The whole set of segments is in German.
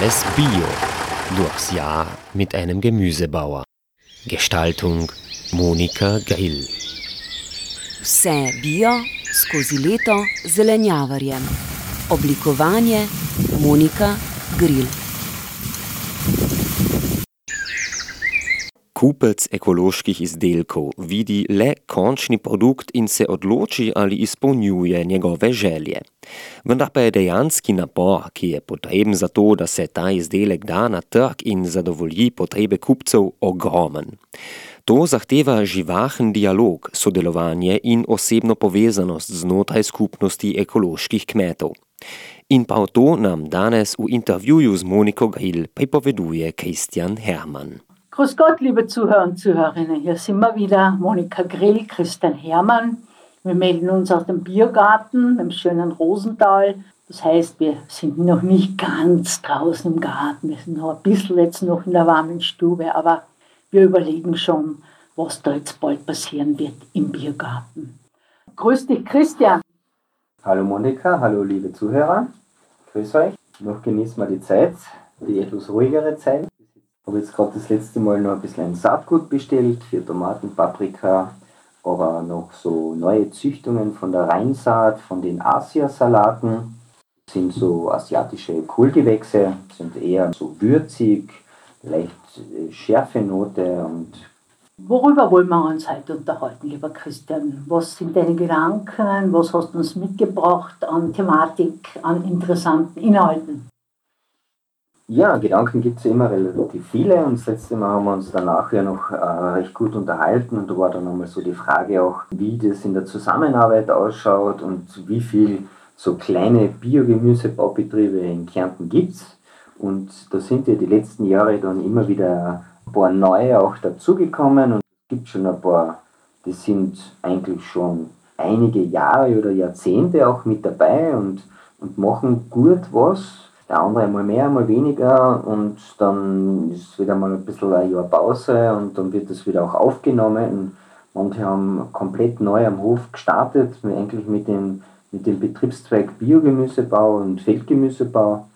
Alles Bio. Durchs Jahr mit einem Gemüsebauer. Gestaltung Monika Grill. Vse bio skozi leto zelenjavarjem. Oblikovanje Monika Grill. Kupec ekoloških izdelkov vidi le končni produkt in se odloči, ali izpolnjuje njegove želje. Vendar pa je dejanski napor, ki je potreben za to, da se ta izdelek da na trg in zadovolji potrebe kupcev, ogromen. To zahteva živahen dialog, sodelovanje in osebno povezanost znotraj skupnosti ekoloških kmetov. In pa to nam danes v intervjuju z Moniko Grill pripoveduje Christian Hermann. Grüß Gott, liebe Zuhörer und Zuhörerinnen. Hier sind wir wieder, Monika Grill, Christian Hermann. Wir melden uns aus dem Biergarten im schönen Rosental. Das heißt, wir sind noch nicht ganz draußen im Garten. Wir sind noch ein bisschen jetzt noch in der warmen Stube, aber wir überlegen schon, was da jetzt bald passieren wird im Biergarten. Grüß dich, Christian. Hallo Monika, hallo liebe Zuhörer. Grüß euch. Noch genießen wir die Zeit, die etwas ruhigere Zeit. Habe jetzt gerade das letzte Mal noch ein bisschen Saatgut bestellt für Tomaten, Paprika, aber noch so neue Züchtungen von der Rheinsaat, von den Asiasalaten. Das sind so asiatische Kohlgewächse, sind eher so würzig, leicht äh, schärfe Note und Worüber wollen wir uns heute unterhalten, lieber Christian? Was sind deine Gedanken? Was hast du uns mitgebracht an Thematik, an interessanten Inhalten? Ja, Gedanken gibt es immer relativ viele und das letzte Mal haben wir uns danach ja noch äh, recht gut unterhalten und da war dann nochmal so die Frage auch, wie das in der Zusammenarbeit ausschaut und wie viel so kleine Biogemüsebaubetriebe in Kärnten gibt es. Und da sind ja die letzten Jahre dann immer wieder ein paar neue auch dazugekommen und es gibt schon ein paar, die sind eigentlich schon einige Jahre oder Jahrzehnte auch mit dabei und, und machen gut was der andere mal mehr, mal weniger und dann ist wieder mal ein bisschen ein Jahr Pause und dann wird das wieder auch aufgenommen. Und manche haben komplett neu am Hof gestartet, eigentlich mit dem, mit dem Betriebszweig Biogemüsebau und Feldgemüsebau.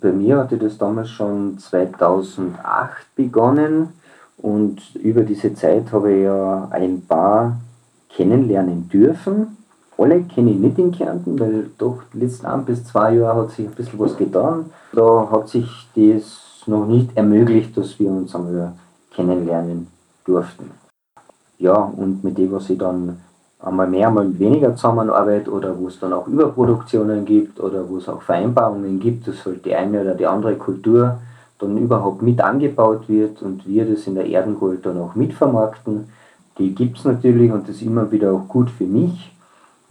Bei mir hatte das damals schon 2008 begonnen und über diese Zeit habe ich ja ein paar kennenlernen dürfen alle kenne ich nicht in Kärnten, weil doch die letzten ein bis zwei Jahre hat sich ein bisschen was getan. Da hat sich das noch nicht ermöglicht, dass wir uns einmal kennenlernen durften. Ja, und mit dem, was ich dann einmal mehr, einmal weniger zusammenarbeite oder wo es dann auch Überproduktionen gibt oder wo es auch Vereinbarungen gibt, dass halt die eine oder die andere Kultur dann überhaupt mit angebaut wird und wir das in der Erdengold dann auch mitvermarkten. Die gibt es natürlich und das ist immer wieder auch gut für mich,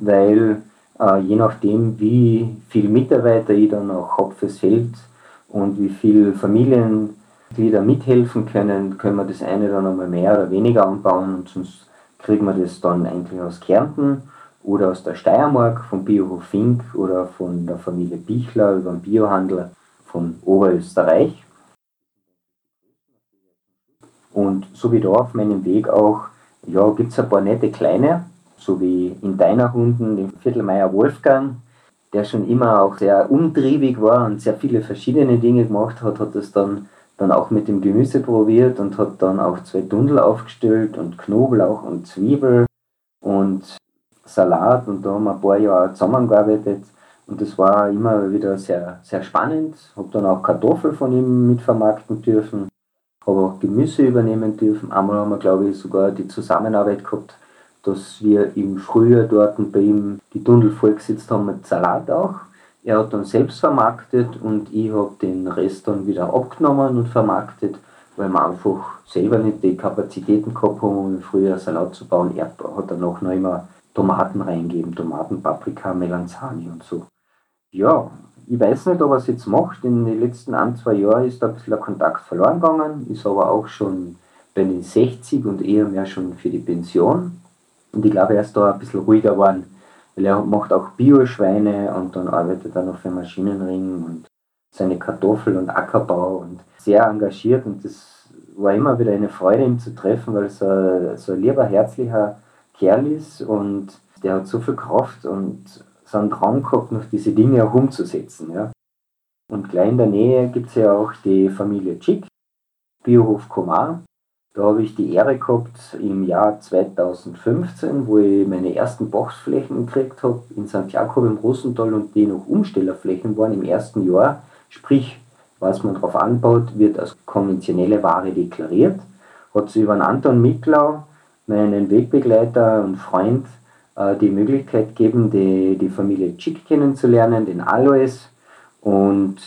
weil äh, je nachdem, wie viel Mitarbeiter ich dann auch habe fürs Feld und wie viele Familienglieder mithelfen können, können wir das eine dann einmal mehr oder weniger anbauen und sonst kriegen wir das dann eigentlich aus Kärnten oder aus der Steiermark vom Biohof Fink oder von der Familie Bichler über den Biohandel von Oberösterreich. Und so wie da auf meinem Weg auch, ja, gibt es ein paar nette kleine, so wie in deiner Hunden, dem Viertelmeier Wolfgang, der schon immer auch sehr umtriebig war und sehr viele verschiedene Dinge gemacht hat, hat das dann, dann auch mit dem Gemüse probiert und hat dann auch zwei Dundel aufgestellt und Knoblauch und Zwiebel und Salat und da haben wir ein paar Jahre zusammengearbeitet und das war immer wieder sehr, sehr spannend. Habe dann auch Kartoffeln von ihm mitvermarkten dürfen, habe auch Gemüse übernehmen dürfen. Einmal haben wir, glaube ich, sogar die Zusammenarbeit gehabt dass wir im Frühjahr dort bei ihm die Tunnel vollgesetzt haben mit Salat auch. Er hat dann selbst vermarktet und ich habe den Rest dann wieder abgenommen und vermarktet, weil wir einfach selber nicht die Kapazitäten gehabt haben, um im Frühjahr Salat zu bauen. Er hat dann auch noch immer Tomaten reingeben, Tomaten, Paprika, Melanzani und so. Ja, ich weiß nicht, ob er es jetzt macht. In den letzten ein, zwei Jahren ist da ein bisschen der Kontakt verloren gegangen, ist aber auch schon bei den 60 und eher mehr schon für die Pension. Und ich glaube, er ist da ein bisschen ruhiger geworden, weil er macht auch Bioschweine und dann arbeitet er noch für Maschinenring und seine Kartoffel- und Ackerbau und sehr engagiert und das war immer wieder eine Freude, ihn zu treffen, weil er so, so ein lieber, herzlicher Kerl ist und der hat so viel Kraft und so einen Traum gehabt, noch diese Dinge auch umzusetzen. Ja. Und gleich in der Nähe gibt es ja auch die Familie Chick, Biohof Komar. Da habe ich die Ehre gehabt im Jahr 2015, wo ich meine ersten Boxflächen gekriegt habe in. Jakob im Rosental und die noch Umstellerflächen waren im ersten Jahr. Sprich, was man darauf anbaut, wird als konventionelle Ware deklariert. Hat es über einen Anton Miklau, meinen Wegbegleiter und Freund, äh, die Möglichkeit gegeben, die, die Familie Chick kennenzulernen, den Alois. Und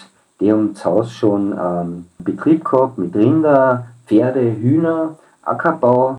die haben zu Hause schon ähm, Betrieb gehabt mit Rinder, Pferde, Hühner, Ackerbau.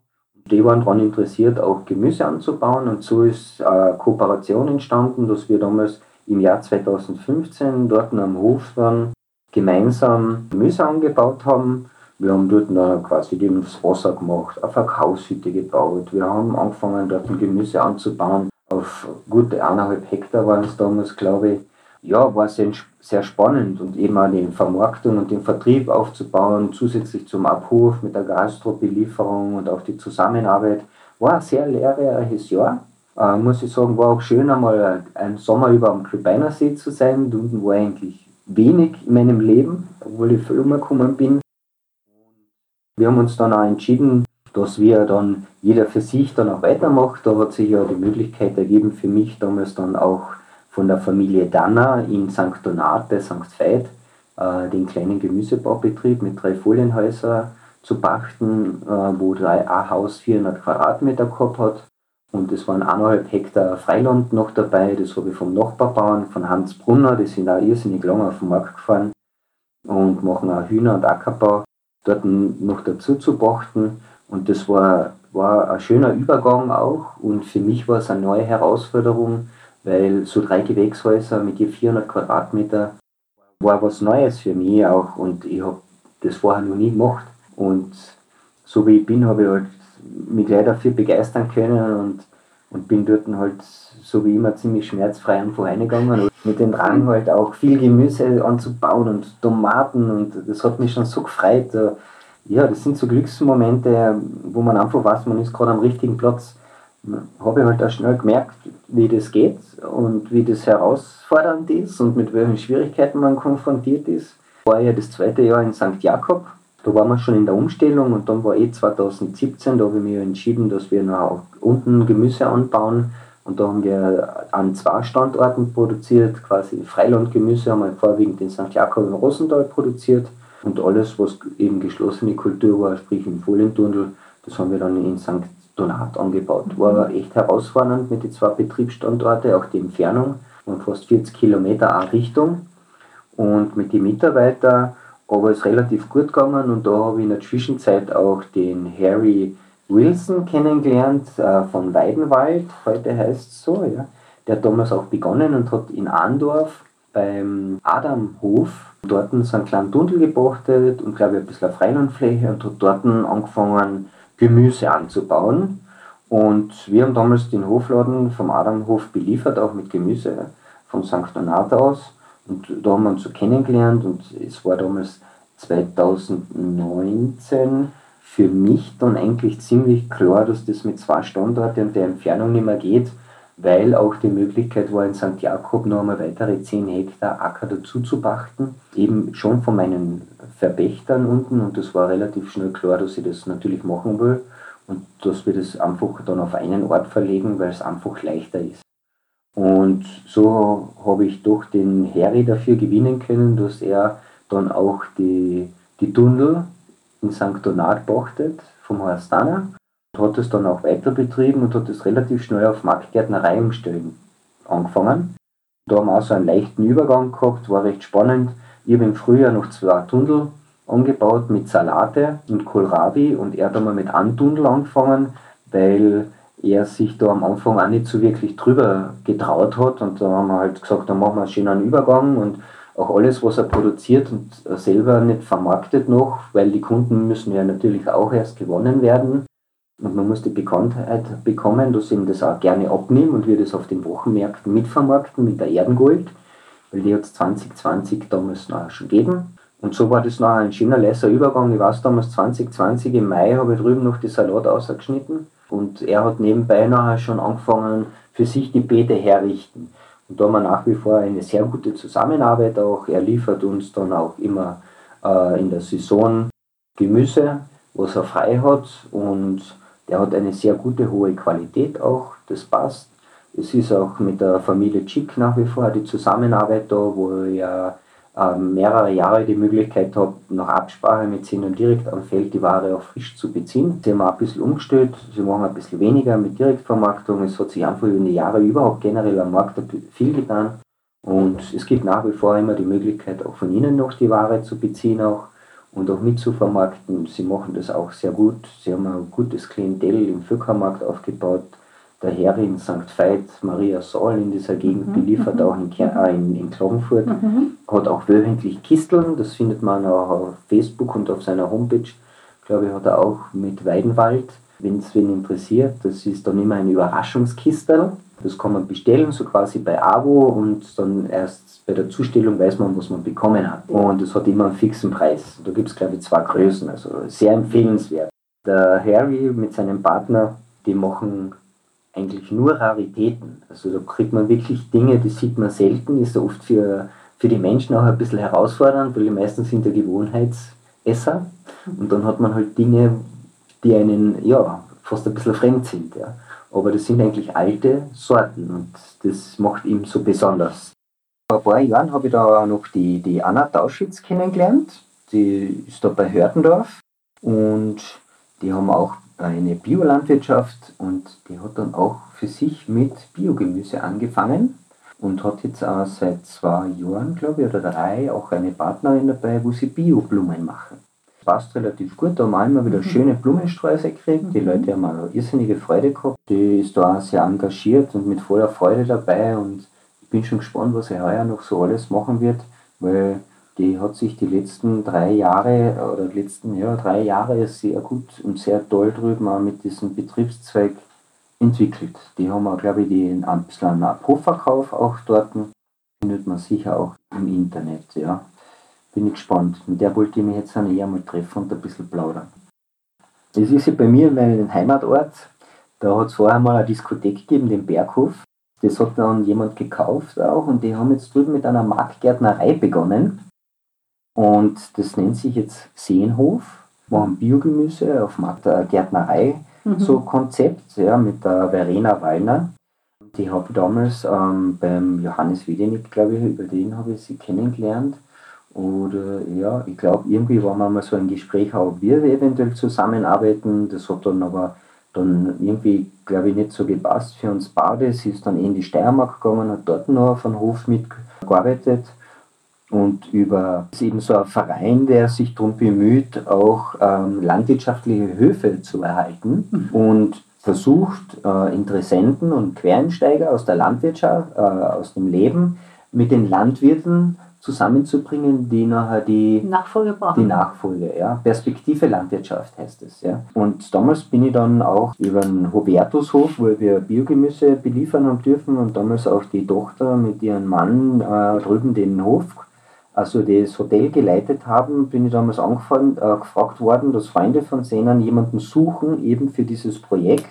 Die waren daran interessiert, auch Gemüse anzubauen. Und so ist eine äh, Kooperation entstanden, dass wir damals im Jahr 2015 dort am Hof dann gemeinsam Gemüse angebaut haben. Wir haben dort dann quasi das Wasser gemacht, eine Verkaufshütte gebaut. Wir haben angefangen, dort ein Gemüse anzubauen. Auf gute eineinhalb Hektar waren es damals, glaube ich. Ja, war sehr, sehr spannend und eben auch die Vermarktung und den Vertrieb aufzubauen, zusätzlich zum Abhof mit der Gastrobelieferung und auch die Zusammenarbeit. War ein sehr lehrreiches Jahr. Äh, muss ich sagen, war auch schön, einmal einen Sommer über am Klebeiner See zu sein. Unten war eigentlich wenig in meinem Leben, obwohl ich viel umgekommen bin. Wir haben uns dann auch entschieden, dass wir dann jeder für sich dann auch weitermacht. Da hat sich ja die Möglichkeit ergeben für mich damals dann auch von der Familie Danner in St. Donat bei St. Veit äh, den kleinen Gemüsebaubetrieb mit drei Folienhäusern zu pachten, äh, wo ein Haus 400 Quadratmeter gehabt hat. Und es waren eineinhalb Hektar Freiland noch dabei. Das habe ich vom Nachbarbauern, von Hans Brunner, die sind auch irrsinnig lange auf den Markt gefahren und machen auch Hühner- und Ackerbau dort noch dazu zu brachten. Und das war, war ein schöner Übergang auch. Und für mich war es eine neue Herausforderung, weil so drei Gewächshäuser mit je 400 Quadratmeter war was Neues für mich auch. Und ich habe das vorher noch nie gemacht. Und so wie ich bin, habe ich halt mich gleich dafür begeistern können und, und bin dort halt so wie immer ziemlich schmerzfrei einfach reingegangen. Mit dem Drang halt auch viel Gemüse anzubauen und Tomaten und das hat mich schon so gefreut. Ja, das sind so Glücksmomente, wo man einfach weiß, man ist gerade am richtigen Platz. Habe ich halt auch schnell gemerkt, wie das geht und wie das herausfordernd ist und mit welchen Schwierigkeiten man konfrontiert ist. War ja das zweite Jahr in St. Jakob da waren wir schon in der Umstellung und dann war eh 2017, da habe ich mich entschieden, dass wir noch unten Gemüse anbauen. Und da haben wir an zwei Standorten produziert, quasi Freilandgemüse haben wir vorwiegend in St. Jakob und Rosenthal produziert. Und alles, was eben geschlossene Kultur war, sprich im Folientunnel, das haben wir dann in St. Donat angebaut. War echt herausfordernd mit den zwei Betriebsstandorten, auch die Entfernung, waren fast 40 Kilometer eine Richtung. Und mit den Mitarbeitern aber es ist relativ gut gegangen und da habe ich in der Zwischenzeit auch den Harry Wilson kennengelernt äh, von Weidenwald, heute heißt es so, ja. Der hat damals auch begonnen und hat in Andorf beim Adamhof dort so einen kleinen Tunnel gebrachtet und glaube ich ein bisschen Freilandfläche und hat dort angefangen Gemüse anzubauen. Und wir haben damals den Hofladen vom Adamhof beliefert, auch mit Gemüse von St. Donat aus. Und da haben wir uns so kennengelernt und es war damals 2019 für mich dann eigentlich ziemlich klar, dass das mit zwei Standorten und der Entfernung nicht mehr geht, weil auch die Möglichkeit war, in St. Jakob noch einmal weitere 10 Hektar Acker dazu zu pachten, eben schon von meinen Verpächtern unten und das war relativ schnell klar, dass ich das natürlich machen will und dass wir das einfach dann auf einen Ort verlegen, weil es einfach leichter ist. Und so habe ich doch den Harry dafür gewinnen können, dass er dann auch die, die Tunnel in St. Donat pachtet vom Horst Danner und hat es dann auch weiter betrieben und hat es relativ schnell auf Marktgärtnerei umstellen angefangen. Da haben wir auch so einen leichten Übergang gehabt, war recht spannend. Ich habe im Frühjahr noch zwei Tunnel angebaut mit Salate und Kohlrabi und er hat einmal mit einem Tunnel angefangen, weil er sich da am Anfang auch nicht so wirklich drüber getraut hat. Und da haben wir halt gesagt, dann machen wir einen schönen Übergang und auch alles, was er produziert und selber nicht vermarktet noch, weil die Kunden müssen ja natürlich auch erst gewonnen werden. Und man muss die Bekanntheit bekommen, dass ihm das auch gerne abnehme und wir das auf den Wochenmärkten mitvermarkten mit der Erdengold, weil die hat es 2020 damals noch schon gegeben. Und so war das noch ein schöner, leiser Übergang. Ich weiß damals 2020 im Mai habe ich drüben noch die Salat ausgeschnitten und er hat nebenbei nachher schon angefangen, für sich die Beete herrichten. Und da haben wir nach wie vor eine sehr gute Zusammenarbeit auch. Er liefert uns dann auch immer äh, in der Saison Gemüse, was er frei hat und der hat eine sehr gute, hohe Qualität auch, das passt. Es ist auch mit der Familie Chick nach wie vor die Zusammenarbeit da, wo ich ja äh, mehrere Jahre die Möglichkeit habe, nach Absprache mit ihnen direkt am Feld die Ware auch frisch zu beziehen. Sie haben auch ein bisschen umgestellt, sie machen ein bisschen weniger mit Direktvermarktung. Es hat sich einfach über die Jahre überhaupt generell am Markt viel getan. Und es gibt nach wie vor immer die Möglichkeit, auch von ihnen noch die Ware zu beziehen auch und auch mitzuvermarkten. Sie machen das auch sehr gut. Sie haben ein gutes Klientel im Völkermarkt aufgebaut. Der Herr in St. Veit, Maria Saul in dieser Gegend, mhm. beliefert mhm. auch in, äh, in, in Klagenfurt. Mhm. Hat auch wöchentlich Kisteln, das findet man auch auf Facebook und auf seiner Homepage. Glaube ich, hat er auch mit Weidenwald, wenn es wen interessiert. Das ist dann immer ein Überraschungskistel. Das kann man bestellen, so quasi bei Abo und dann erst bei der Zustellung weiß man, was man bekommen hat. Und es hat immer einen fixen Preis. Da gibt es, glaube ich, zwei Größen, also sehr empfehlenswert. Der Harry mit seinem Partner, die machen eigentlich nur Raritäten. Also da kriegt man wirklich Dinge, die sieht man selten, ist oft für, für die Menschen auch ein bisschen herausfordernd, weil die meisten sind ja Gewohnheitsesser. Und dann hat man halt Dinge, die einen ja, fast ein bisschen fremd sind. Ja. Aber das sind eigentlich alte Sorten und das macht ihn so besonders. Vor ein paar Jahren habe ich da noch die, die Anna Tauschitz kennengelernt. Die ist da bei Hördendorf und die haben auch eine Biolandwirtschaft und die hat dann auch für sich mit Biogemüse angefangen und hat jetzt auch seit zwei Jahren, glaube ich, oder drei auch eine Partnerin dabei, wo sie Bioblumen machen passt relativ gut. Da haben wir immer wieder schöne Blumensträuße gekriegt. Die mhm. Leute haben auch irrsinnige Freude gehabt. Die ist da auch sehr engagiert und mit voller Freude dabei. Und ich bin schon gespannt, was sie heuer noch so alles machen wird, weil die hat sich die letzten drei Jahre oder die letzten ja, drei Jahre sehr gut und sehr toll drüben auch mit diesem Betriebszweig entwickelt. Die haben auch, glaube ich, die, ein bisschen einen Abhofverkauf auch dort. Findet man sicher auch im Internet. Ja bin ich gespannt. Mit der wollte ich mich jetzt auch eher mal treffen und ein bisschen plaudern. Es ist ja bei mir in meinem Heimatort, da hat es vorher mal eine Diskothek gegeben, den Berghof. Das hat dann jemand gekauft auch und die haben jetzt drüben mit einer Marktgärtnerei begonnen. Und das nennt sich jetzt Seenhof, machen Biogemüse auf Marktgärtnerei, mhm. so Konzept, ja, mit der Verena Wallner. Die habe ich damals ähm, beim Johannes Wiedenig, glaube ich, über den habe ich sie kennengelernt. Oder ja, ich glaube, irgendwie war mal so ein Gespräch, ob wir eventuell zusammenarbeiten. Das hat dann aber dann irgendwie, glaube ich, nicht so gepasst für uns beide. Sie ist dann in die Steiermark gegangen, hat dort noch auf einem Hof mitgearbeitet. Und über ist eben so ein Verein, der sich darum bemüht, auch ähm, landwirtschaftliche Höfe zu erhalten mhm. und versucht, äh, Interessenten und Quereinsteiger aus der Landwirtschaft, äh, aus dem Leben mit den Landwirten zusammenzubringen, die nachher die Nachfolge brauchen. Die Nachfolge, ja. Perspektive Landwirtschaft heißt es, ja. Und damals bin ich dann auch über den Hubertushof, wo wir Biogemüse beliefern haben dürfen und damals auch die Tochter mit ihrem Mann äh, drüben den Hof, also das Hotel geleitet haben, bin ich damals angefangen, äh, gefragt worden, dass Freunde von Sehnen jemanden suchen, eben für dieses Projekt.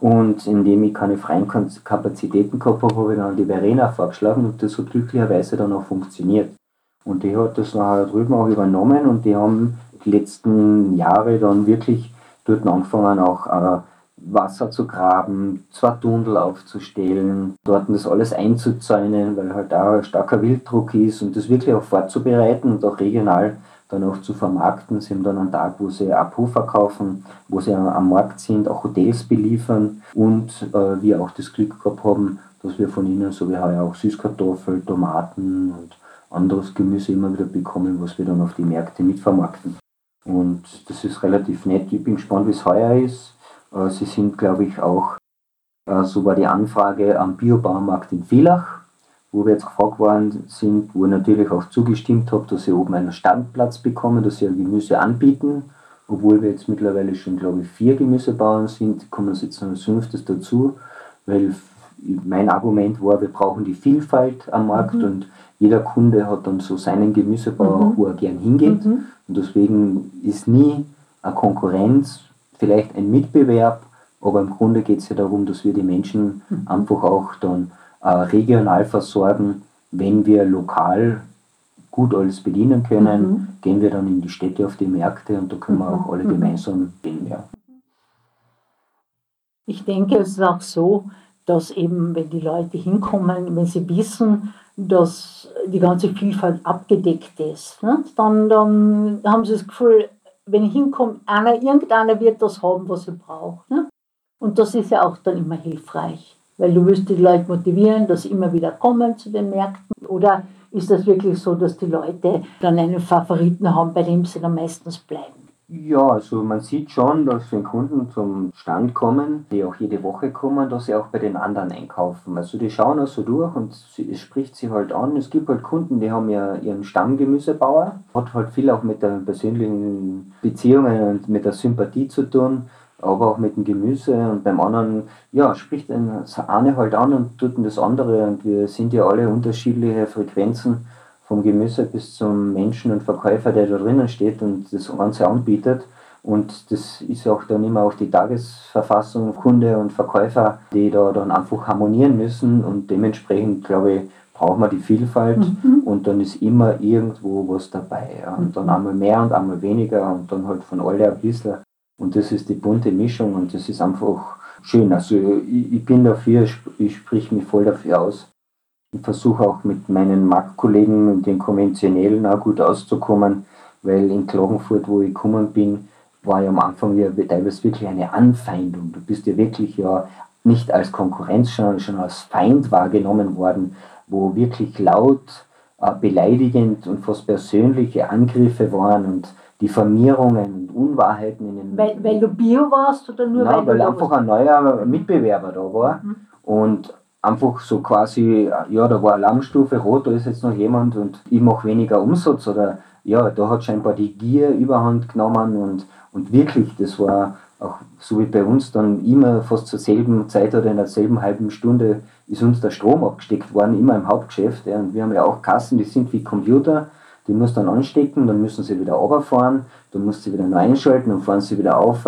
Und indem ich keine freien Kapazitäten gehabt habe, habe ich dann die Verena vorgeschlagen und das hat glücklicherweise dann auch funktioniert. Und die hat das nachher drüben auch übernommen und die haben die letzten Jahre dann wirklich dort angefangen, auch äh, Wasser zu graben, zwei Tunnel aufzustellen, dort das alles einzuzäunen, weil halt da starker Wilddruck ist und das wirklich auch vorzubereiten und auch regional dann auch zu vermarkten. Sie haben dann einen Tag, wo sie Abhuf verkaufen, wo sie am Markt sind, auch Hotels beliefern und äh, wir auch das Glück gehabt haben, dass wir von ihnen, so wie heuer auch Süßkartoffeln, Tomaten und anderes Gemüse immer wieder bekommen, was wir dann auf die Märkte mitvermarkten. Und das ist relativ nett. Ich bin gespannt, wie es heuer ist. Äh, sie sind, glaube ich, auch, äh, so war die Anfrage am Biobaumarkt in Villach wo wir jetzt gefragt worden sind, wo ich natürlich auch zugestimmt habe, dass sie oben einen Standplatz bekommen, dass sie ein Gemüse anbieten. Obwohl wir jetzt mittlerweile schon, glaube ich, vier Gemüsebauern sind, kommen jetzt noch ein fünftes dazu, weil mein Argument war, wir brauchen die Vielfalt am Markt mhm. und jeder Kunde hat dann so seinen Gemüsebauer, mhm. wo er gern hingeht. Mhm. Und deswegen ist nie eine Konkurrenz, vielleicht ein Mitbewerb, aber im Grunde geht es ja darum, dass wir die Menschen mhm. einfach auch dann regional versorgen. Wenn wir lokal gut alles bedienen können, mhm. gehen wir dann in die Städte auf die Märkte und da können wir auch alle mhm. gemeinsam gehen. Ja. Ich denke, es ist auch so, dass eben, wenn die Leute hinkommen, wenn sie wissen, dass die ganze Vielfalt abgedeckt ist, ne, dann, dann haben sie das Gefühl, wenn ich hinkomme, einer, irgendeiner wird das haben, was er braucht. Ne? Und das ist ja auch dann immer hilfreich, weil du wirst die Leute motivieren, dass sie immer wieder kommen zu den Märkten. Oder ist das wirklich so, dass die Leute dann einen Favoriten haben, bei dem sie dann meistens bleiben? Ja, also man sieht schon, dass wenn Kunden zum Stand kommen, die auch jede Woche kommen, dass sie auch bei den anderen einkaufen. Also die schauen auch so durch und es spricht sie halt an. Es gibt halt Kunden, die haben ja ihren Stammgemüsebauer, hat halt viel auch mit den persönlichen Beziehungen und mit der Sympathie zu tun, aber auch mit dem Gemüse und beim anderen, ja, spricht das eine halt an und tut das andere und wir sind ja alle unterschiedliche Frequenzen vom Gemüse bis zum Menschen und Verkäufer, der da drinnen steht und das Ganze anbietet. Und das ist auch dann immer auch die Tagesverfassung, Kunde und Verkäufer, die da dann einfach harmonieren müssen und dementsprechend, glaube ich, braucht man die Vielfalt mhm. und dann ist immer irgendwo was dabei. Ja. Und dann einmal mehr und einmal weniger und dann halt von alle ein bisschen. Und das ist die bunte Mischung und das ist einfach schön. Also ich, ich bin dafür, ich sprich mich voll dafür aus. Ich versuche auch mit meinen Marktkollegen und den konventionellen auch gut auszukommen, weil in Klagenfurt, wo ich gekommen bin, war ja am Anfang ja teilweise wirklich eine Anfeindung. Du bist ja wirklich ja nicht als Konkurrenz, sondern schon als Feind wahrgenommen worden, wo wirklich laut, äh, beleidigend und fast persönliche Angriffe waren und Diffamierungen und Unwahrheiten in den. Weil, weil du Bio warst oder nur Nein, weil, weil einfach ein neuer Mitbewerber da war. Mhm. Und einfach so quasi, ja, da war Alarmstufe rot, da ist jetzt noch jemand und ich mache weniger Umsatz oder ja, da hat scheinbar die Gier überhand genommen und, und wirklich, das war auch so wie bei uns dann immer fast zur selben Zeit oder in derselben halben Stunde ist uns der Strom abgesteckt worden, immer im Hauptgeschäft. Ja, und wir haben ja auch Kassen, die sind wie Computer, die muss dann anstecken, dann müssen sie wieder runterfahren, dann muss sie wieder neu einschalten, dann fahren sie wieder auf.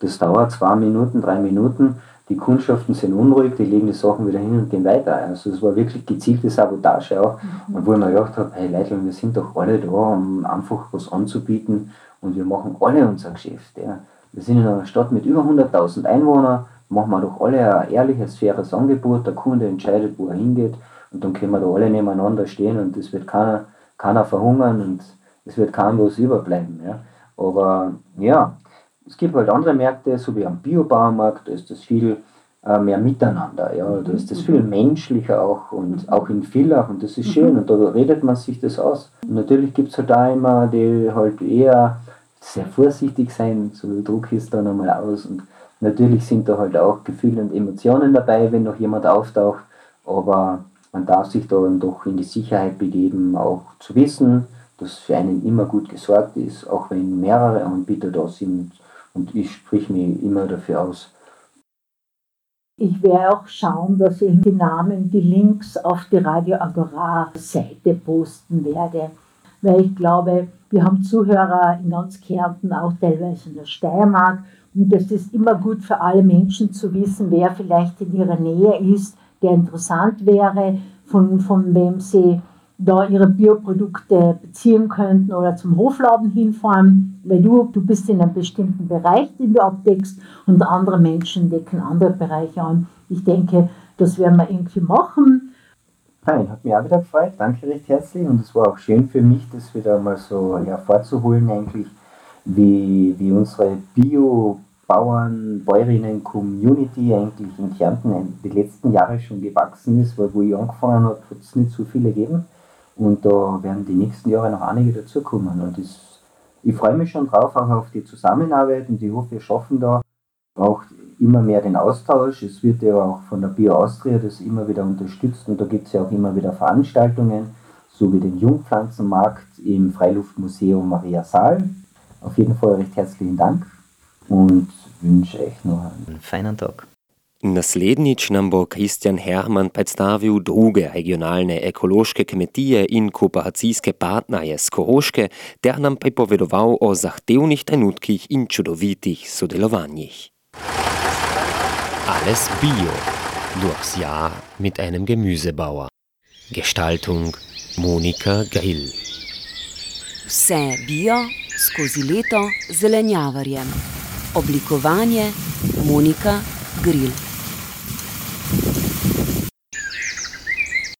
Das dauert zwei Minuten, drei Minuten die Kundschaften sind unruhig, die legen die Sachen wieder hin und gehen weiter. Also es war wirklich gezielte Sabotage auch. Mhm. Und wo ich mir gedacht habe, hey Leute, wir sind doch alle da, um einfach was anzubieten und wir machen alle unser Geschäft. Ja. Wir sind in einer Stadt mit über 100.000 Einwohnern, machen wir doch alle ein ehrliches, faires Angebot, der Kunde entscheidet, wo er hingeht und dann können wir da alle nebeneinander stehen und es wird keiner, keiner verhungern und es wird keinem was überbleiben. Ja. Aber ja, es gibt halt andere Märkte, so wie am Biobaumarkt, da ist das viel äh, mehr miteinander. Ja. Da ist das viel menschlicher auch und auch in Villach und das ist schön und da redet man sich das aus. Und natürlich gibt es halt da immer, die halt eher sehr vorsichtig sein, so der Druck ist da nochmal aus und natürlich sind da halt auch Gefühle und Emotionen dabei, wenn noch jemand auftaucht, aber man darf sich da doch in die Sicherheit begeben, auch zu wissen, dass für einen immer gut gesorgt ist, auch wenn mehrere Anbieter da sind und ich sprich mich immer dafür aus. Ich werde auch schauen, dass ich die Namen, die Links auf die Radio Agora Seite posten werde. Weil ich glaube, wir haben Zuhörer in ganz Kärnten, auch teilweise in der Steiermark. Und es ist immer gut für alle Menschen zu wissen, wer vielleicht in ihrer Nähe ist, der interessant wäre, von, von wem sie da ihre Bioprodukte beziehen könnten oder zum Hofladen hinfahren, weil du, du bist in einem bestimmten Bereich, den du abdeckst und andere Menschen decken andere Bereiche an. Ich denke, das werden wir irgendwie machen. Nein, hat mich auch wieder gefreut. Danke recht herzlich und es war auch schön für mich, das wieder mal so hervorzuholen eigentlich, wie, wie unsere Bio- Bauern, Bäuerinnen, Community eigentlich in Kärnten die letzten Jahre schon gewachsen ist, weil wo ich angefangen habe, hat es nicht so viele gegeben. Und da werden die nächsten Jahre noch einige dazukommen. Und das, ich freue mich schon drauf, auch auf die Zusammenarbeit und ich hoffe, wir schaffen da auch immer mehr den Austausch. Es wird ja auch von der Bio Austria das immer wieder unterstützt und da gibt es ja auch immer wieder Veranstaltungen, so wie den Jungpflanzenmarkt im Freiluftmuseum Maria Saal. Auf jeden Fall recht herzlichen Dank und wünsche euch noch einen feinen Tag. Naslednjič nam bo Kristjan Herman predstavil druge regionalne ekološke kmetije in kooperacijske partnerje z Koroške ter nam pripovedoval o zahtevnih trenutkih in čudovitih sodelovanjih. Alles Bio. durchs Jahr mit einem Gemüsebauer. Gestaltung Monika Grill. Vse bio skozi leto zelenjavarjem. Oblikovanje Monika Grill.